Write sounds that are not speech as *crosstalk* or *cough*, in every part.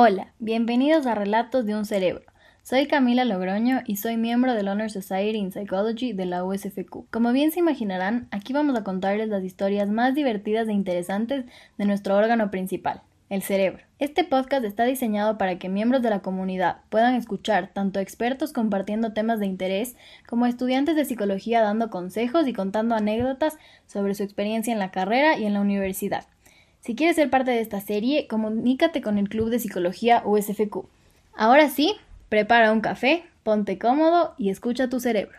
Hola, bienvenidos a Relatos de un Cerebro. Soy Camila Logroño y soy miembro del Honor Society in Psychology de la USFQ. Como bien se imaginarán, aquí vamos a contarles las historias más divertidas e interesantes de nuestro órgano principal, el cerebro. Este podcast está diseñado para que miembros de la comunidad puedan escuchar tanto expertos compartiendo temas de interés como estudiantes de psicología dando consejos y contando anécdotas sobre su experiencia en la carrera y en la universidad. Si quieres ser parte de esta serie, comunícate con el Club de Psicología USFQ. Ahora sí, prepara un café, ponte cómodo y escucha tu cerebro.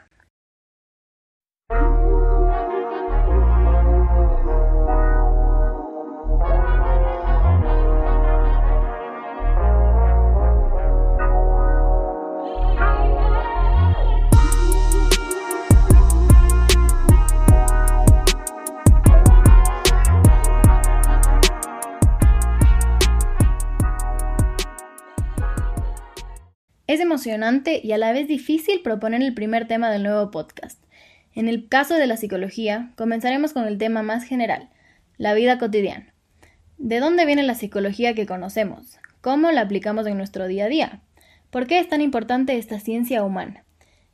Es emocionante y a la vez difícil proponer el primer tema del nuevo podcast. En el caso de la psicología, comenzaremos con el tema más general, la vida cotidiana. ¿De dónde viene la psicología que conocemos? ¿Cómo la aplicamos en nuestro día a día? ¿Por qué es tan importante esta ciencia humana?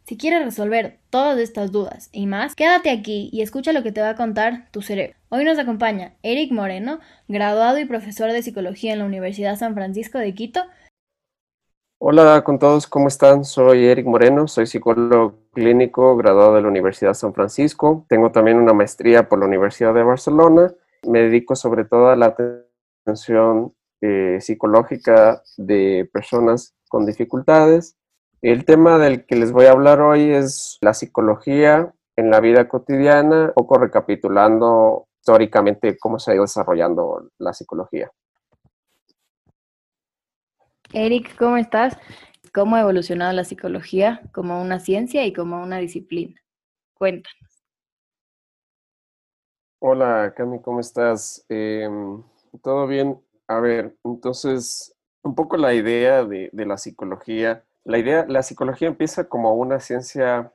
Si quieres resolver todas estas dudas y más, quédate aquí y escucha lo que te va a contar tu cerebro. Hoy nos acompaña Eric Moreno, graduado y profesor de psicología en la Universidad San Francisco de Quito, Hola con todos, ¿cómo están? Soy Eric Moreno, soy psicólogo clínico graduado de la Universidad San Francisco. Tengo también una maestría por la Universidad de Barcelona. Me dedico sobre todo a la atención eh, psicológica de personas con dificultades. El tema del que les voy a hablar hoy es la psicología en la vida cotidiana, un poco recapitulando históricamente cómo se ha ido desarrollando la psicología. Eric, ¿cómo estás? ¿Cómo ha evolucionado la psicología como una ciencia y como una disciplina? Cuéntanos. Hola, Cami, ¿cómo estás? Em, ¿Todo bien? A ver, entonces, un poco la idea de, la psicología. La idea, la psicología empieza como una ciencia,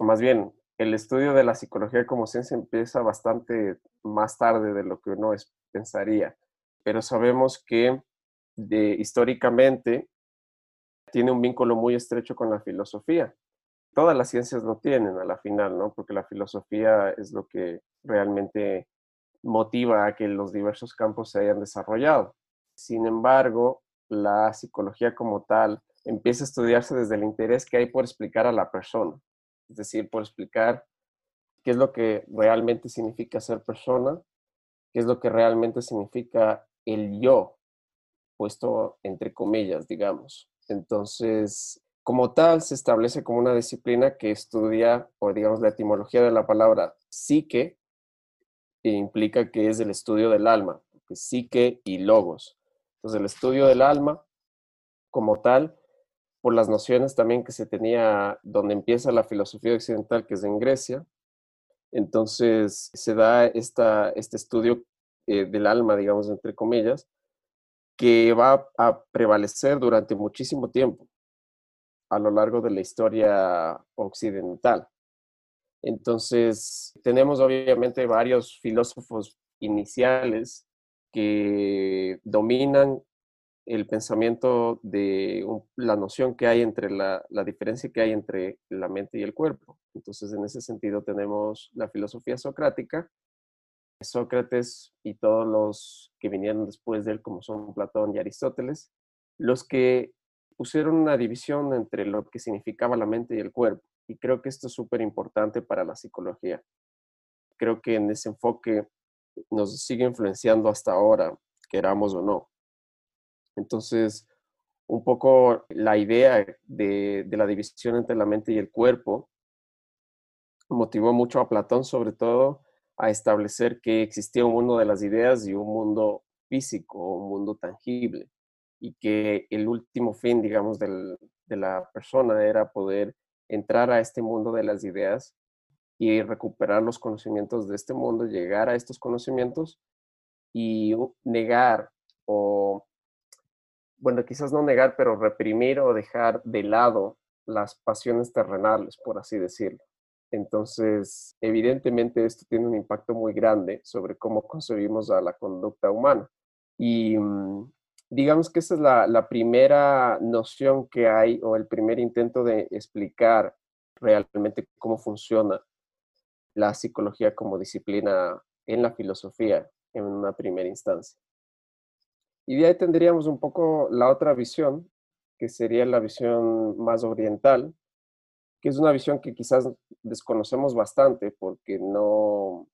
más bien, el estudio de la psicología como ciencia empieza bastante más tarde de lo que uno pensaría, pero sabemos que de, históricamente tiene un vínculo muy estrecho con la filosofía. Todas las ciencias lo tienen a la final, ¿no? Porque la filosofía es lo que realmente motiva a que los diversos campos se hayan desarrollado. Sin embargo, la psicología como tal empieza a estudiarse desde el interés que hay por explicar a la persona, es decir, por explicar qué es lo que realmente significa ser persona, qué es lo que realmente significa el yo, puesto entre comillas, digamos. Entonces, como tal, se establece como una disciplina que estudia, o digamos, la etimología de la palabra psique, e implica que es el estudio del alma, psique y logos. Entonces, el estudio del alma, como tal, por las nociones también que se tenía donde empieza la filosofía occidental, que es en Grecia, entonces se da esta, este estudio eh, del alma, digamos, entre comillas, que va a prevalecer durante muchísimo tiempo a lo largo de la historia occidental. Entonces, tenemos obviamente varios filósofos iniciales que dominan el pensamiento de la noción que hay entre la, diferencia que hay entre la mente y el cuerpo. Entonces, en ese sentido tenemos la filosofía socrática, Sócrates y todos los que vinieron después de él, como son Platón y Aristóteles, los que pusieron una división entre lo que significaba la mente y el cuerpo. Y creo que esto es súper importante para la psicología. Creo que en ese enfoque nos sigue influenciando hasta ahora, queramos o no. Entonces, un poco la idea de, de la división entre la mente y el cuerpo motivó mucho a Platón, sobre todo, a establecer que existía un mundo de las ideas y un mundo físico, un mundo tangible, y que el último fin, digamos, de la persona era poder entrar a este mundo de las ideas y recuperar los conocimientos de este mundo, llegar a estos conocimientos y negar o, bueno, quizás no negar, pero reprimir o dejar de lado las pasiones terrenales, por así decirlo. Entonces, evidentemente esto tiene un impacto muy grande sobre cómo concebimos a la conducta humana. Y mm, digamos que esa es la, la, primera noción que hay o el primer intento de explicar realmente cómo funciona la psicología como disciplina en la filosofía en una primera instancia. Y de ahí tendríamos un poco la otra visión, que sería la visión más oriental, que es una visión que quizás desconocemos bastante porque no,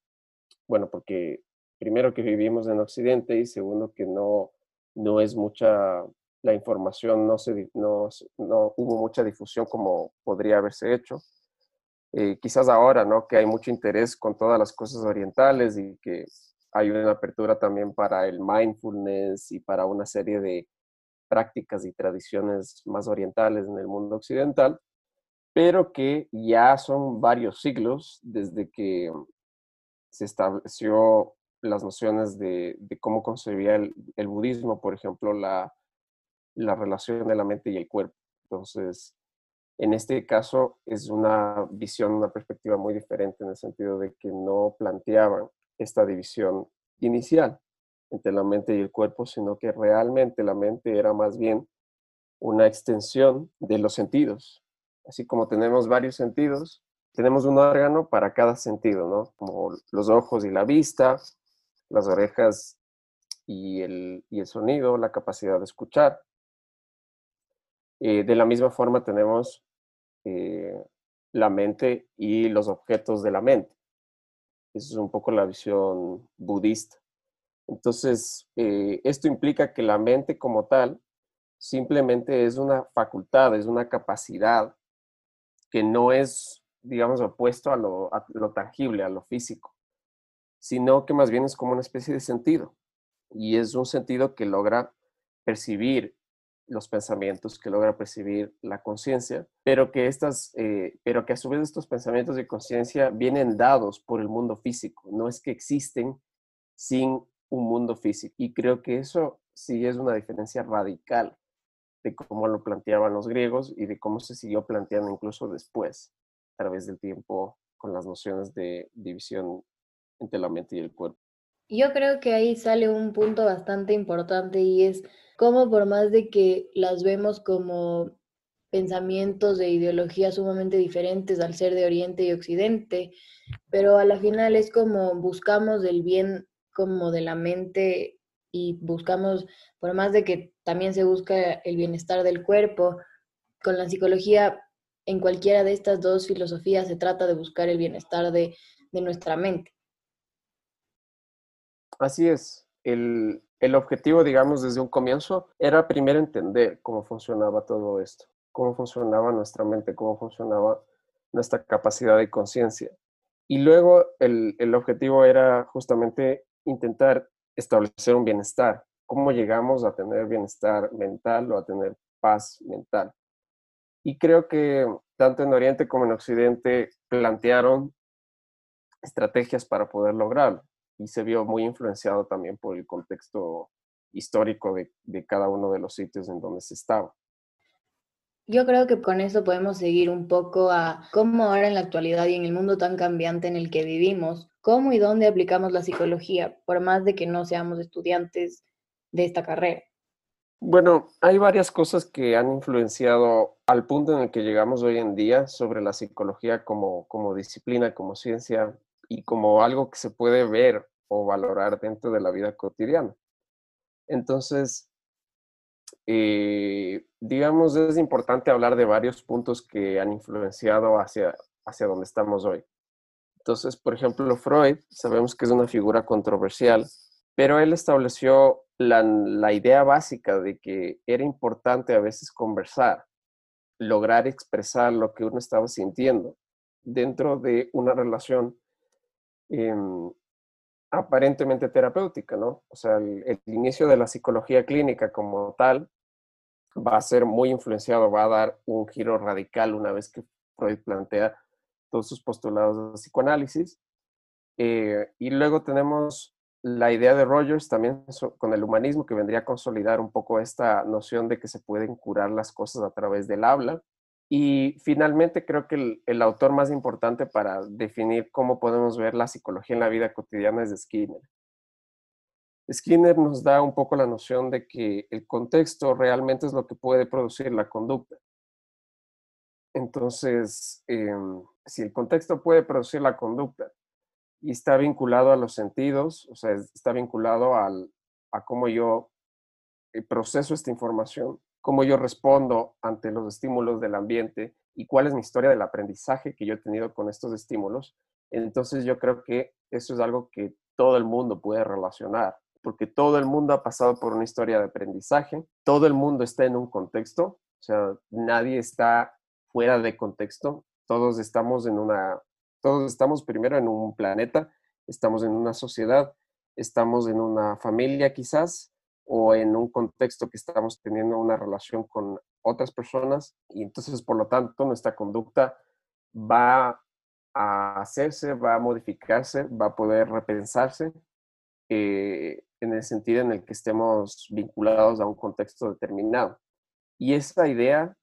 bueno, porque primero que vivimos en Occidente y segundo que no, no es mucha, la información no, se, no, no hubo mucha difusión como podría haberse hecho. Eh, quizás ahora, ¿no? Que hay mucho interés con todas las cosas orientales y que hay una apertura también para el mindfulness y para una serie de prácticas y tradiciones más orientales en el mundo occidental, pero que ya son varios siglos desde que se estableció las nociones de, cómo concebía el, budismo, por ejemplo, la, la relación de la mente y el cuerpo. Entonces, en este caso es una visión, una perspectiva muy diferente en el sentido de que no planteaban esta división inicial entre la mente y el cuerpo, sino que realmente la mente era más bien una extensión de los sentidos. Así como tenemos varios sentidos, tenemos un órgano para cada sentido, ¿no? Como los ojos y la vista, las orejas y el, y el sonido, la capacidad de escuchar. Eh, de la misma forma tenemos eh, la mente y los objetos de la mente. Esa es un poco la visión budista. Entonces, eh, esto implica que la mente como tal simplemente es una facultad, es una capacidad que no es, digamos, opuesto a lo, tangible, a lo físico, sino que más bien es como una especie de sentido. Y es un sentido que logra percibir los pensamientos, que logra percibir la conciencia, pero que eh, pero que a su vez estos pensamientos de conciencia vienen dados por el mundo físico, no es que existen sin un mundo físico. Y creo que eso sí es una diferencia radical de cómo lo planteaban los griegos y de cómo se siguió planteando incluso después, a través del tiempo, con las nociones de división entre la mente y el cuerpo. Yo creo que ahí sale un punto bastante importante y es como por más de que las vemos como pensamientos de ideologías sumamente diferentes al ser de Oriente y Occidente, pero a la final es como buscamos el bien como de la mente y buscamos, por más de que también se busca el bienestar del cuerpo, con la psicología, en cualquiera de estas dos filosofías se trata de buscar el bienestar de, de nuestra mente. Así es. El, el objetivo, digamos, desde un comienzo era primero entender cómo funcionaba todo esto, cómo funcionaba nuestra mente, cómo funcionaba nuestra capacidad de conciencia. Y luego el, el, objetivo era justamente intentar establecer un bienestar, cómo llegamos a tener bienestar mental o a tener paz mental. Y creo que tanto en Oriente como en Occidente plantearon estrategias para poder lograrlo y se vio muy influenciado también por el contexto histórico de, de cada uno de los sitios en donde se estaba. Yo creo que con eso podemos seguir un poco a cómo ahora en la actualidad y en el mundo tan cambiante en el que vivimos, cómo y dónde aplicamos la psicología, por más de que no seamos estudiantes de esta carrera. Bueno, hay varias cosas que han influenciado al punto en el que llegamos hoy en día sobre la psicología como, como disciplina, como ciencia y como algo que se puede ver o valorar dentro de la vida cotidiana. Entonces, eh, digamos, es importante hablar de varios puntos que han influenciado hacia, hacia donde estamos hoy. Entonces, por ejemplo, Freud, sabemos que es una figura controversial, pero él estableció la, la idea básica de que era importante a veces conversar, lograr expresar lo que uno estaba sintiendo dentro de una relación Em, aparentemente terapéutica, ¿no? O sea, el, inicio de la psicología clínica como tal va a ser muy influenciado, va a dar un giro radical una vez que Freud plantea todos sus postulados de psicoanálisis. Eh, y luego tenemos la idea de Rogers también con el humanismo que vendría a consolidar un poco esta noción de que se pueden curar las cosas a través del habla y finalmente creo que el, autor más importante para definir cómo podemos ver la psicología en la vida cotidiana es Skinner. Skinner nos da un poco la noción de que el contexto realmente es lo que puede producir la conducta. Entonces, em, si el contexto puede producir la conducta y está vinculado a los sentidos, o sea, está vinculado al, a cómo yo eh, proceso esta información, cómo yo respondo ante los estímulos del ambiente y cuál es mi historia del aprendizaje que yo he tenido con estos estímulos, entonces yo creo que eso es algo que todo el mundo puede relacionar, porque todo el mundo ha pasado por una historia de aprendizaje, todo el mundo está en un contexto, o sea, nadie está fuera de contexto, todos estamos en una, todos estamos primero en un planeta, estamos en una sociedad, estamos en una familia quizás, o en un contexto que estamos teniendo una relación con otras personas y entonces por lo tanto nuestra conducta va a hacerse, va a modificarse, va a poder repensarse eh, en el sentido en el que estemos vinculados a un contexto determinado. Y esa idea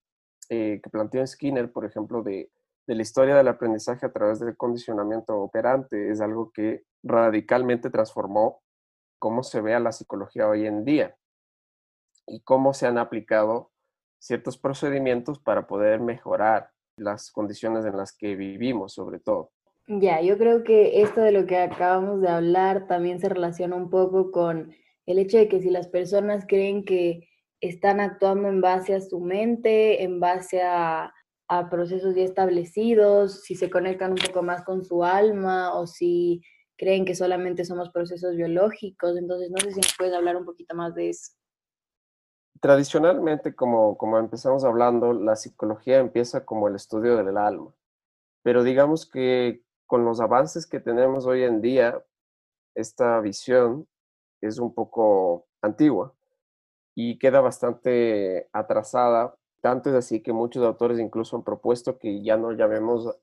eh, que planteó Skinner, por ejemplo, de, de la historia del aprendizaje a través del condicionamiento operante, es algo que radicalmente transformó cómo se ve la psicología hoy en día y cómo se han aplicado ciertos procedimientos para poder mejorar las condiciones en las que vivimos, sobre todo. Ya, yo creo que esto de lo que acabamos de hablar también se relaciona un poco con el hecho de que si las personas creen que están actuando en base a su mente, en base a procesos ya establecidos, si se conectan un poco más con su alma o si creen que solamente somos procesos biológicos. Entonces, no sé si puedes hablar un poquito más de eso. Tradicionalmente, como, como empezamos hablando, la psicología empieza como el estudio del alma, pero digamos que con los avances que tenemos hoy en día, esta visión es un poco antigua y queda bastante atrasada. Tanto es así que muchos autores incluso han propuesto que ya no llamemos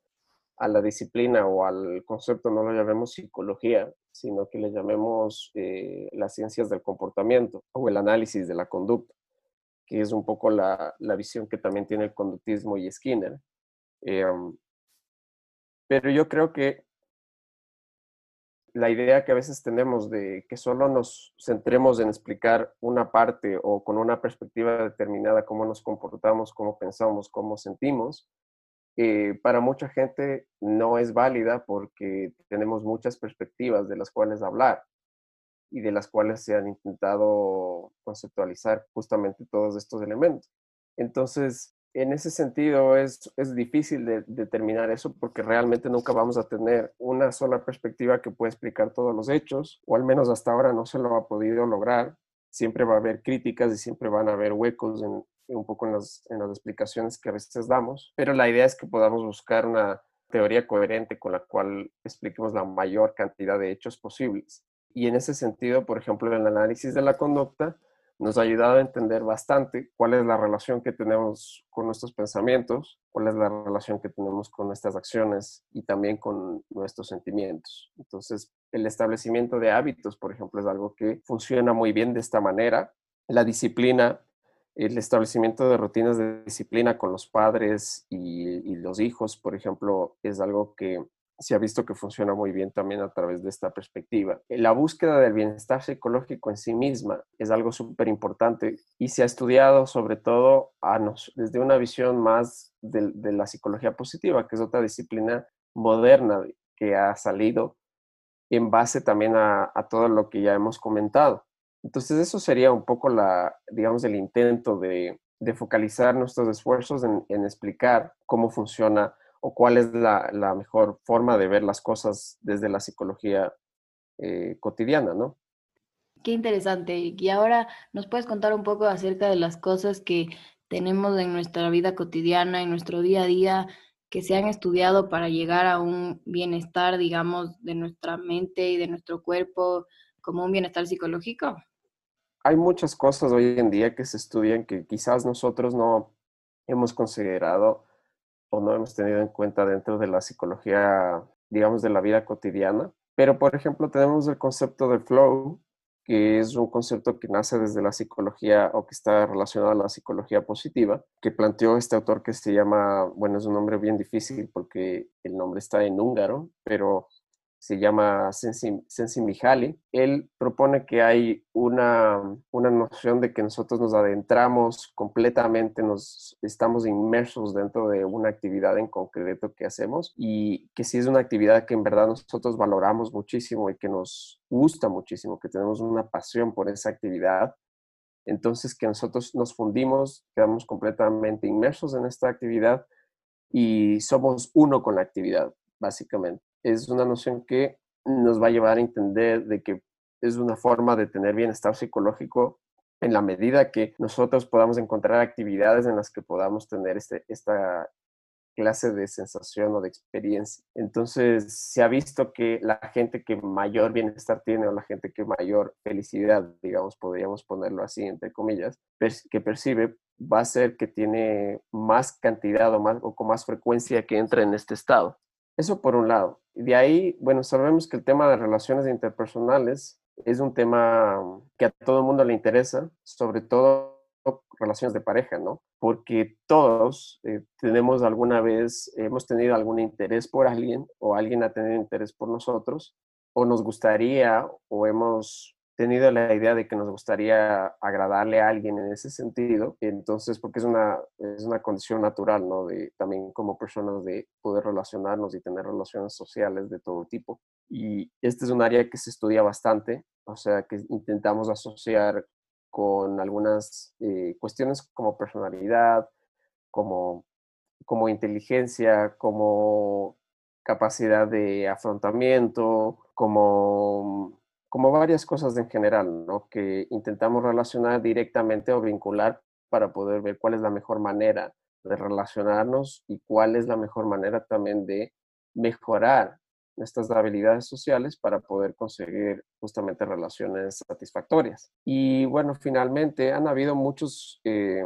a la disciplina o al concepto, no lo llamemos psicología, sino que le llamemos eh, las ciencias del comportamiento o el análisis de la conducta que es un poco la, visión que también tiene el conductismo y Skinner. Em, pero yo creo que la idea que a veces tenemos de que solo nos centremos en explicar una parte o con una perspectiva determinada cómo nos comportamos, cómo pensamos, cómo sentimos, eh, para mucha gente no es válida porque tenemos muchas perspectivas de las cuales hablar y de las cuales se han intentado conceptualizar justamente todos estos elementos. Entonces, en ese sentido es, es difícil de, determinar eso porque realmente nunca vamos a tener una sola perspectiva que pueda explicar todos los hechos, o al menos hasta ahora no se lo ha podido lograr. Siempre va a haber críticas y siempre van a haber huecos en, un poco en las, explicaciones que a veces damos, pero la idea es que podamos buscar una teoría coherente con la cual expliquemos la mayor cantidad de hechos posibles. Y en ese sentido, por ejemplo, el análisis de la conducta nos ha ayudado a entender bastante cuál es la relación que tenemos con nuestros pensamientos, cuál es la relación que tenemos con nuestras acciones y también con nuestros sentimientos. Entonces, el establecimiento de hábitos, por ejemplo, es algo que funciona muy bien de esta manera. La disciplina, el establecimiento de rutinas de disciplina con los padres y, los hijos, por ejemplo, es algo que se ha visto que funciona muy bien también a través de esta perspectiva. La búsqueda del bienestar psicológico en sí misma es algo súper importante y se ha estudiado sobre todo desde una visión más de, la psicología positiva, que es otra disciplina moderna que ha salido en base también a, todo lo que ya hemos comentado. Entonces eso sería un poco la, digamos, el intento de, focalizar nuestros esfuerzos en, explicar cómo funciona o cuál es la, mejor forma de ver las cosas desde la psicología eh, cotidiana, ¿no? Qué interesante. Y ahora nos puedes contar un poco acerca de las cosas que tenemos en nuestra vida cotidiana, en nuestro día a día, que se han estudiado para llegar a un bienestar, digamos, de nuestra mente y de nuestro cuerpo, como un bienestar psicológico. Hay muchas cosas hoy en día que se estudian que quizás nosotros no hemos considerado o no hemos tenido en cuenta dentro de la psicología, digamos, de la vida cotidiana. Pero, por ejemplo, tenemos el concepto de flow, que es un concepto que nace desde la psicología o que está relacionado a la psicología positiva, que planteó este autor que se llama, bueno, es un nombre bien difícil porque el nombre está en húngaro, pero se llama Sensi, Sensi. Él propone que hay una, una noción de que nosotros nos adentramos completamente, nos estamos inmersos dentro de una actividad en concreto que hacemos y que si es una actividad que en verdad nosotros valoramos muchísimo y que nos gusta muchísimo, que tenemos una pasión por esa actividad, entonces que nosotros nos fundimos, quedamos completamente inmersos en esta actividad y somos uno con la actividad, básicamente es una noción que nos va a llevar a entender de que es una forma de tener bienestar psicológico en la medida que nosotros podamos encontrar actividades en las que podamos tener este, esta clase de sensación o de experiencia. Entonces, se ha visto que la gente que mayor bienestar tiene o la gente que mayor felicidad, digamos, podríamos ponerlo así, entre comillas, que percibe, va a ser que tiene más cantidad o, más, o con más frecuencia que entra en este estado. Eso por un lado. De ahí, bueno, sabemos que el tema de relaciones interpersonales es un tema que a todo el mundo le interesa, sobre todo relaciones de pareja, ¿no? Porque todos eh, tenemos alguna vez, hemos tenido algún interés por alguien o alguien ha tenido interés por nosotros o nos gustaría o hemos tenido la idea de que nos gustaría agradarle a alguien en ese sentido, entonces, porque es una, es una condición natural, ¿no? De, también como personas de poder relacionarnos y tener relaciones sociales de todo tipo. Y este es un área que se estudia bastante, o sea, que intentamos asociar con algunas eh, cuestiones como personalidad, como, como inteligencia, como capacidad de afrontamiento, como como varias cosas en general, ¿no? Que intentamos relacionar directamente o vincular para poder ver cuál es la mejor manera de relacionarnos y cuál es la mejor manera también de mejorar nuestras habilidades sociales para poder conseguir justamente relaciones satisfactorias. Y bueno, finalmente han habido muchos eh,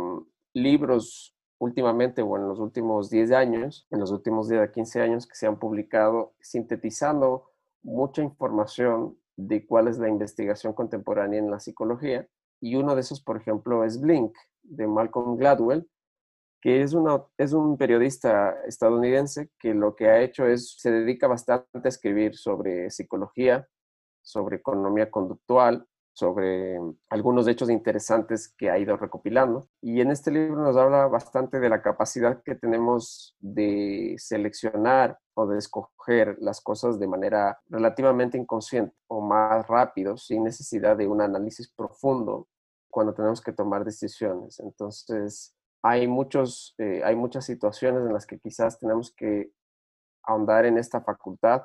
libros últimamente o en los últimos 10 años, en los últimos 10 a 15 años que se han publicado sintetizando mucha información de cuál es la investigación contemporánea en la psicología. Y uno de esos, por ejemplo, es Blink, de Malcolm Gladwell, que es, es un periodista estadounidense que lo que ha hecho es, se dedica bastante a escribir sobre psicología, sobre economía conductual, sobre algunos hechos interesantes que ha ido recopilando. Y en este libro nos habla bastante de la capacidad que tenemos de seleccionar o de escoger las cosas de manera relativamente inconsciente o más rápido, sin necesidad de un análisis profundo cuando tenemos que tomar decisiones. Entonces, hay, muchos, eh, hay muchas situaciones en las que quizás tenemos que ahondar en esta facultad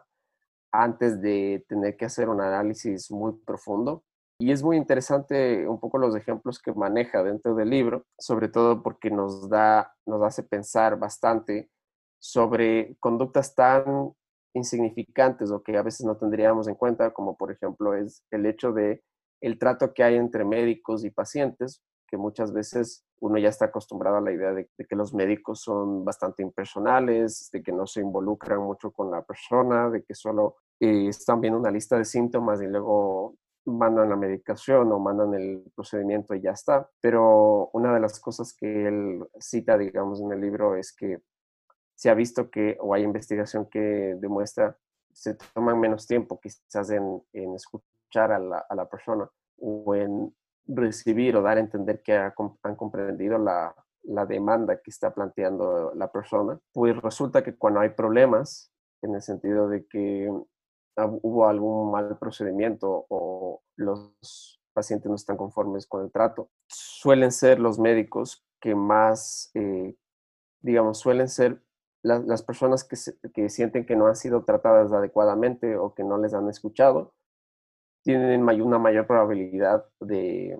antes de tener que hacer un análisis muy profundo y es muy interesante un poco los ejemplos que maneja dentro del libro, sobre todo porque nos da, nos hace pensar bastante sobre conductas tan insignificantes o que a veces no tendríamos en cuenta, como por ejemplo es el hecho de el trato que hay entre médicos y pacientes, que muchas veces uno ya está acostumbrado a la idea de, que los médicos son bastante impersonales, de que no se involucran mucho con la persona, de que solo eh, están viendo una lista de síntomas y luego mandan la medicación o mandan el procedimiento y ya está. Pero una de las cosas que él cita, digamos, en el libro es que se ha visto que, o hay investigación que demuestra, se toman menos tiempo quizás en, en escuchar a la, persona o en recibir o dar a entender que han comprendido la, la demanda que está planteando la persona. Pues resulta que cuando hay problemas, en el sentido de que hubo algún mal procedimiento o los pacientes no están conformes con el trato, suelen ser los médicos que más, eh, digamos, suelen ser las personas que, que sienten que no han sido tratadas adecuadamente o que no les han escuchado, tienen una mayor probabilidad de,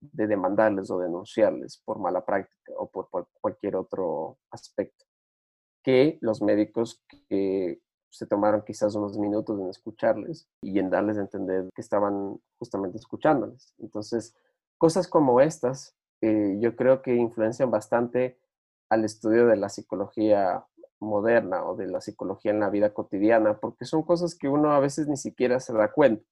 de demandarles o denunciarles por mala práctica o por, por, cualquier otro aspecto que los médicos que se tomaron quizás unos minutos en escucharles y en darles a entender que estaban justamente escuchándoles. Entonces, cosas como estas eh, yo creo que influencian bastante al estudio de la psicología moderna o de la psicología en la vida cotidiana, porque son cosas que uno a veces ni siquiera se da cuenta,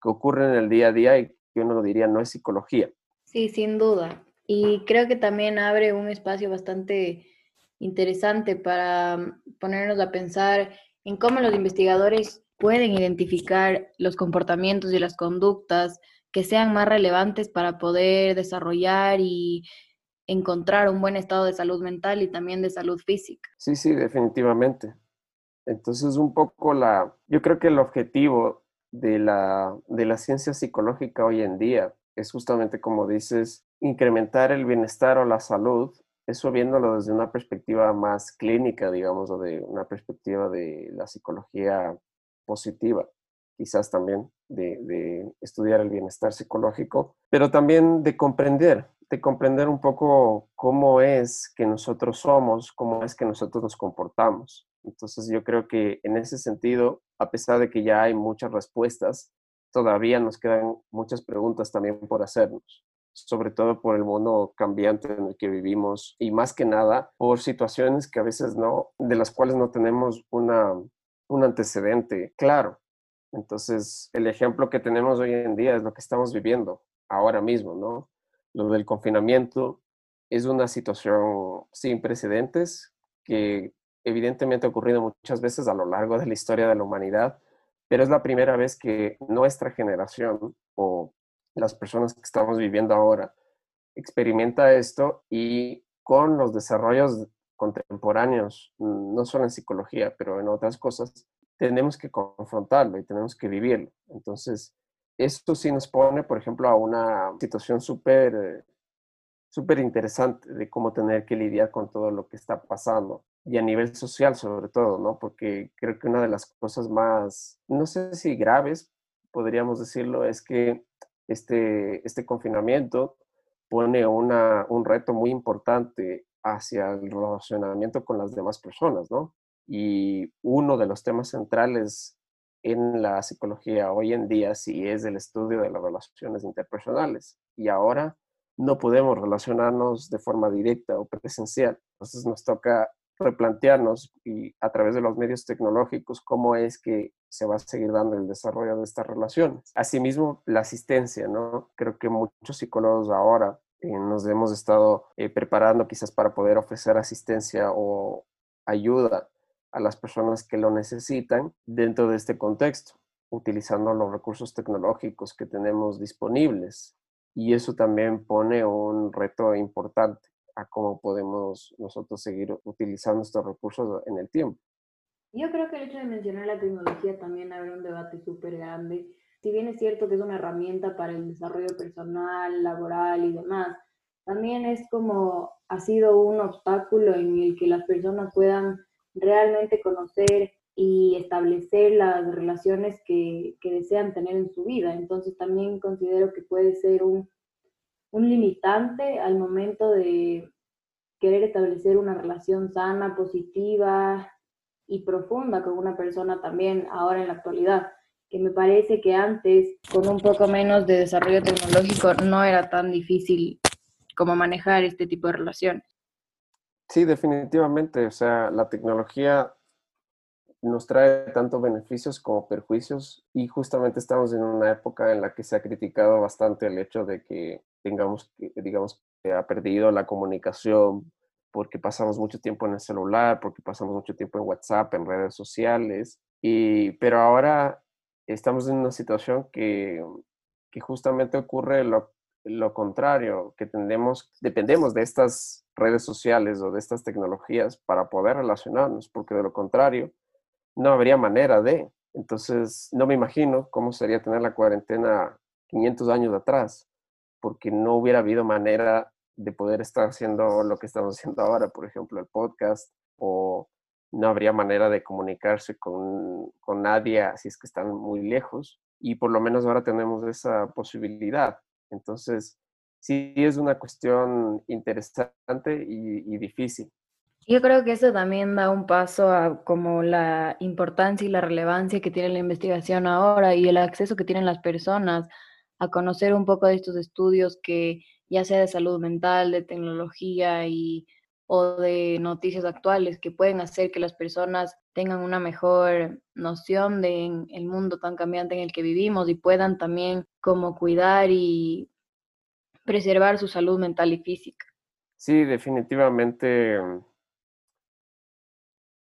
que ocurren en el día a día y que uno diría no es psicología. Sí, sin duda. Y creo que también abre un espacio bastante interesante para ponernos a pensar en cómo los investigadores pueden identificar los comportamientos y las conductas que sean más relevantes para poder desarrollar y encontrar un buen estado de salud mental y también de salud física. Sí, sí, definitivamente. Entonces, un poco la, yo creo que el objetivo de la, de la ciencia psicológica hoy en día es justamente, como dices, incrementar el bienestar o la salud, eso viéndolo desde una perspectiva más clínica, digamos, o de una perspectiva de la psicología positiva, quizás también de, estudiar el bienestar psicológico, pero también de comprender, de comprender un poco cómo es que nosotros somos, cómo es que nosotros nos comportamos. Entonces yo creo que en ese sentido, a pesar de que ya hay muchas respuestas, todavía nos quedan muchas preguntas también por hacernos, sobre todo por el mundo cambiante en el que vivimos y más que nada por situaciones que a veces no, de las cuales no tenemos una, un antecedente claro. Entonces, el ejemplo que tenemos hoy en día es lo que estamos viviendo ahora mismo, ¿no? Lo del confinamiento es una situación sin precedentes que evidentemente ha ocurrido muchas veces a lo largo de la historia de la humanidad, pero es la primera vez que nuestra generación o las personas que estamos viviendo ahora experimenta esto y con los desarrollos contemporáneos, no solo en psicología, pero en otras cosas, tenemos que confrontarlo y tenemos que vivirlo. Entonces, esto sí nos pone, por ejemplo, a una situación súper súper interesante de cómo tener que lidiar con todo lo que está pasando y a nivel social sobre todo, ¿no? Porque creo que una de las cosas más, no sé si graves, podríamos decirlo, es que este, este confinamiento pone una, un reto muy importante hacia el relacionamiento con las demás personas, ¿no? Y uno de los temas centrales en la psicología hoy en día sí es el estudio de las relaciones interpersonales. Y ahora no podemos relacionarnos de forma directa o presencial. Entonces nos toca replantearnos y a través de los medios tecnológicos cómo es que se va a seguir dando el desarrollo de estas relaciones. Asimismo, la asistencia, ¿no? Creo que muchos psicólogos ahora eh, nos hemos estado eh, preparando quizás para poder ofrecer asistencia o ayuda a las personas que lo necesitan dentro de este contexto, utilizando los recursos tecnológicos que tenemos disponibles. Y eso también pone un reto importante a cómo podemos nosotros seguir utilizando estos recursos en el tiempo. Yo creo que el hecho de mencionar la tecnología también abre un debate súper grande. Si bien es cierto que es una herramienta para el desarrollo personal, laboral y demás, también es como ha sido un obstáculo en el que las personas puedan realmente conocer y establecer las relaciones que, que desean tener en su vida. Entonces también considero que puede ser un un limitante al momento de querer establecer una relación sana, positiva y profunda con una persona también ahora en la actualidad, que me parece que antes, con un poco menos de desarrollo tecnológico, no era tan difícil como manejar este tipo de relaciones. Sí, definitivamente. O sea, la tecnología nos trae tanto beneficios como perjuicios y justamente estamos en una época en la que se ha criticado bastante el hecho de que tengamos, digamos, que ha perdido la comunicación porque pasamos mucho tiempo en el celular, porque pasamos mucho tiempo en WhatsApp, en redes sociales, y, pero ahora estamos en una situación que, que justamente ocurre lo, lo contrario, que tendemos, dependemos de estas redes sociales o de estas tecnologías para poder relacionarnos, porque de lo contrario, no habría manera de. Entonces, no me imagino cómo sería tener la cuarentena 500 años atrás, porque no hubiera habido manera de poder estar haciendo lo que estamos haciendo ahora, por ejemplo, el podcast, o no habría manera de comunicarse con, con nadie si es que están muy lejos, y por lo menos ahora tenemos esa posibilidad. Entonces, sí es una cuestión interesante y, difícil. Yo creo que eso también da un paso a como la importancia y la relevancia que tiene la investigación ahora y el acceso que tienen las personas a conocer un poco de estos estudios que ya sea de salud mental, de tecnología y o de noticias actuales que pueden hacer que las personas tengan una mejor noción de el mundo tan cambiante en el que vivimos y puedan también como cuidar y preservar su salud mental y física. Sí, definitivamente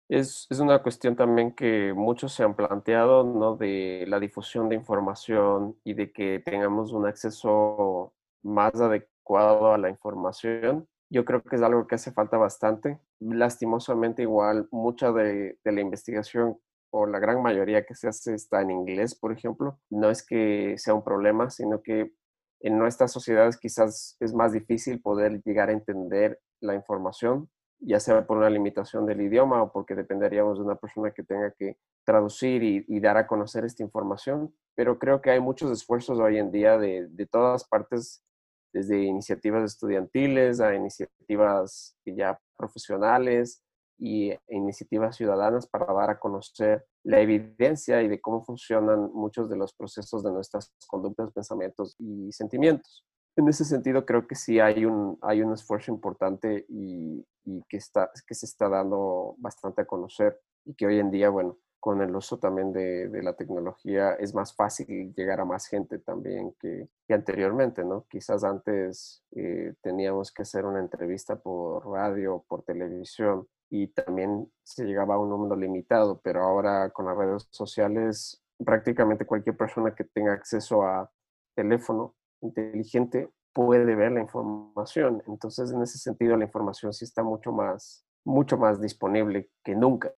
Es, es, una cuestión también que muchos se han planteado, ¿no? De la difusión de información y de que tengamos un acceso más adecuado a la información. Yo creo que es algo que hace falta bastante. Lastimosamente igual mucha de, de la investigación o la gran mayoría que se hace está en inglés, por ejemplo. No es que sea un problema, sino que en nuestras sociedades quizás es más difícil poder llegar a entender la información, ya sea por una limitación del idioma o porque dependeríamos de una persona que tenga que traducir y, dar a conocer esta información. Pero creo que hay muchos esfuerzos hoy en día de, todas partes, desde iniciativas estudiantiles a iniciativas ya profesionales, y iniciativas ciudadanas para dar a conocer la evidencia y de cómo funcionan muchos de los procesos de nuestras conductas, pensamientos y sentimientos. En ese sentido, creo que sí hay un, hay un esfuerzo importante y, y que, está, que se está dando bastante a conocer y que hoy en día, bueno, con el uso también de, de, la tecnología es más fácil llegar a más gente también que, que anteriormente, ¿no? Quizás antes eh, teníamos que hacer una entrevista por radio, por televisión y también se llegaba a un número limitado, pero ahora con las redes sociales prácticamente cualquier persona que tenga acceso a teléfono inteligente puede ver la información. Entonces, en ese sentido, la información sí está mucho más, mucho más disponible que nunca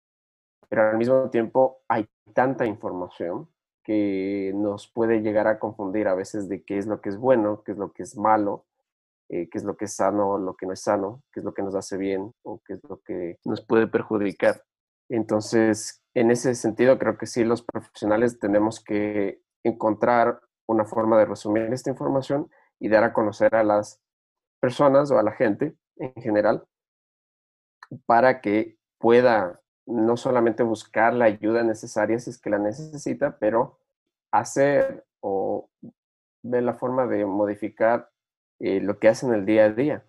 pero al mismo tiempo hay tanta información que nos puede llegar a confundir a veces de qué es lo que es bueno, qué es lo que es malo, eh, qué es lo que es sano, lo que no es sano, qué es lo que nos hace bien o qué es lo que nos puede perjudicar. Entonces, en ese sentido, creo que sí, los profesionales tenemos que encontrar una forma de resumir esta información y dar a conocer a las personas o a la gente en general para que pueda no solamente buscar la ayuda necesaria si es que la necesita, pero hacer o ver la forma de modificar eh, lo que hace en el día a día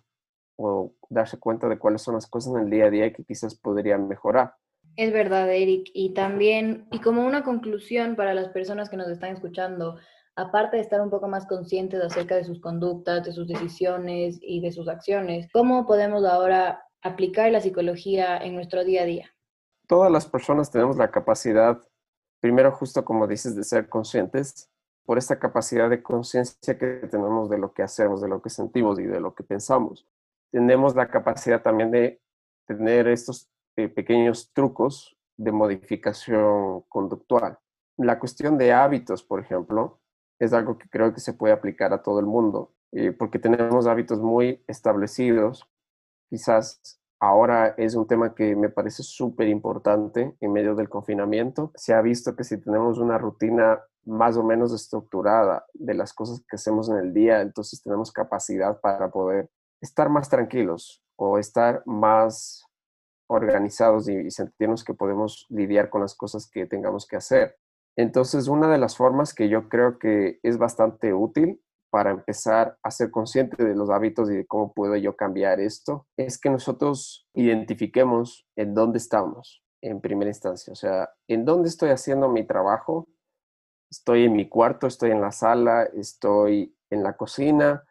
o darse cuenta de cuáles son las cosas en el día a día que quizás podrían mejorar. Es verdad, Eric. Y también, y como una conclusión para las personas que nos están escuchando, aparte de estar un poco más conscientes acerca de sus conductas, de sus decisiones y de sus acciones, ¿cómo podemos ahora aplicar la psicología en nuestro día a día? todas las personas tenemos la capacidad, primero justo como dices, de ser conscientes, por esta capacidad de conciencia que tenemos de lo que hacemos, de lo que sentimos y de lo que pensamos. Tenemos la capacidad también de tener estos eh, pequeños trucos de modificación conductual. La cuestión de hábitos, por ejemplo, es algo que creo que se puede aplicar a todo el mundo, eh, porque tenemos hábitos muy establecidos, quizás Ahora es un tema que me parece súper importante en medio del confinamiento. Se ha visto que si tenemos una rutina más o menos estructurada de las cosas que hacemos en el día, entonces tenemos capacidad para poder estar más tranquilos o estar más organizados y, sentirnos que podemos lidiar con las cosas que tengamos que hacer. Entonces, una de las formas que yo creo que es bastante útil para empezar a ser consciente de los hábitos y de cómo puedo yo cambiar esto, es que nosotros identifiquemos en dónde estamos en primera instancia. O sea, en dónde estoy haciendo mi trabajo. Estoy en mi cuarto, estoy en la sala, estoy en la cocina,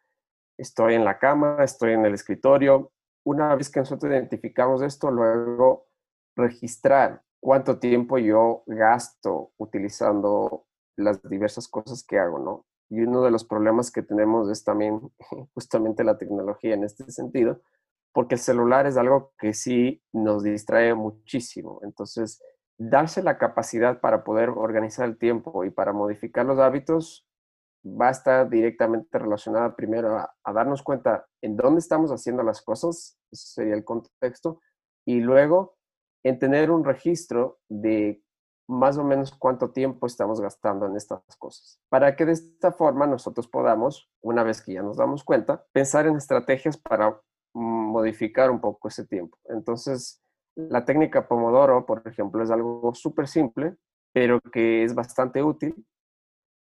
estoy en la cama, estoy en el escritorio. Una vez que nosotros identificamos esto, luego registrar cuánto tiempo yo gasto utilizando las diversas cosas que hago, ¿no? Y uno de los problemas que tenemos es también *laughs* justamente la tecnología en este sentido, porque el celular es algo que sí nos distrae muchísimo. Entonces, darse la capacidad para poder organizar el tiempo y para modificar los hábitos va a estar directamente relacionada primero a, darnos cuenta en dónde estamos haciendo las cosas, ese sería el contexto, y luego en tener un registro de más o menos cuánto tiempo estamos gastando en estas cosas, para que de esta forma nosotros podamos, una vez que ya nos damos cuenta, pensar en estrategias para modificar un poco ese tiempo. Entonces, la técnica Pomodoro, por ejemplo, es algo súper simple, pero que es bastante útil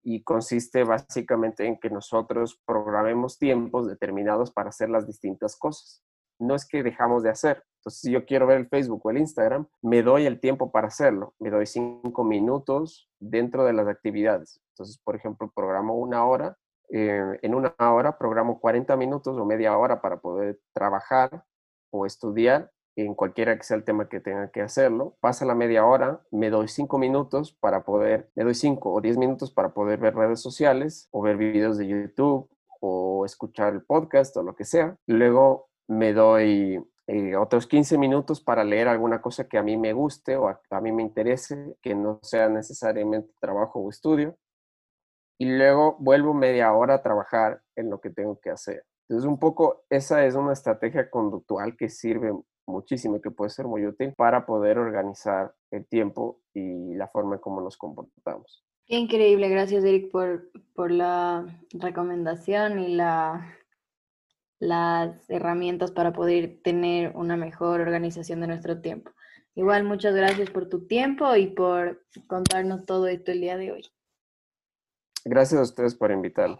y consiste básicamente en que nosotros programemos tiempos determinados para hacer las distintas cosas no es que dejamos de hacer. Entonces, si yo quiero ver el Facebook o el Instagram, me doy el tiempo para hacerlo. Me doy cinco minutos dentro de las actividades. Entonces, por ejemplo, programo una hora. Eh, en una hora programo 40 minutos o media hora para poder trabajar o estudiar en cualquiera que sea el tema que tenga que hacerlo. Pasa la media hora, me doy cinco minutos para poder, me doy cinco o diez minutos para poder ver redes sociales o ver videos de YouTube o escuchar el podcast o lo que sea. Luego me doy eh, otros 15 minutos para leer alguna cosa que a mí me guste o a, mí me interese, que no sea necesariamente trabajo o estudio. Y luego vuelvo media hora a trabajar en lo que tengo que hacer. Entonces, un poco esa es una estrategia conductual que sirve muchísimo y que puede ser muy útil para poder organizar el tiempo y la forma en cómo nos comportamos. Increíble, gracias Eric por, por la recomendación y la, las herramientas para poder tener una mejor organización de nuestro tiempo. Igual, muchas gracias por tu tiempo y por contarnos todo esto el día de hoy. Gracias a ustedes por invitarme.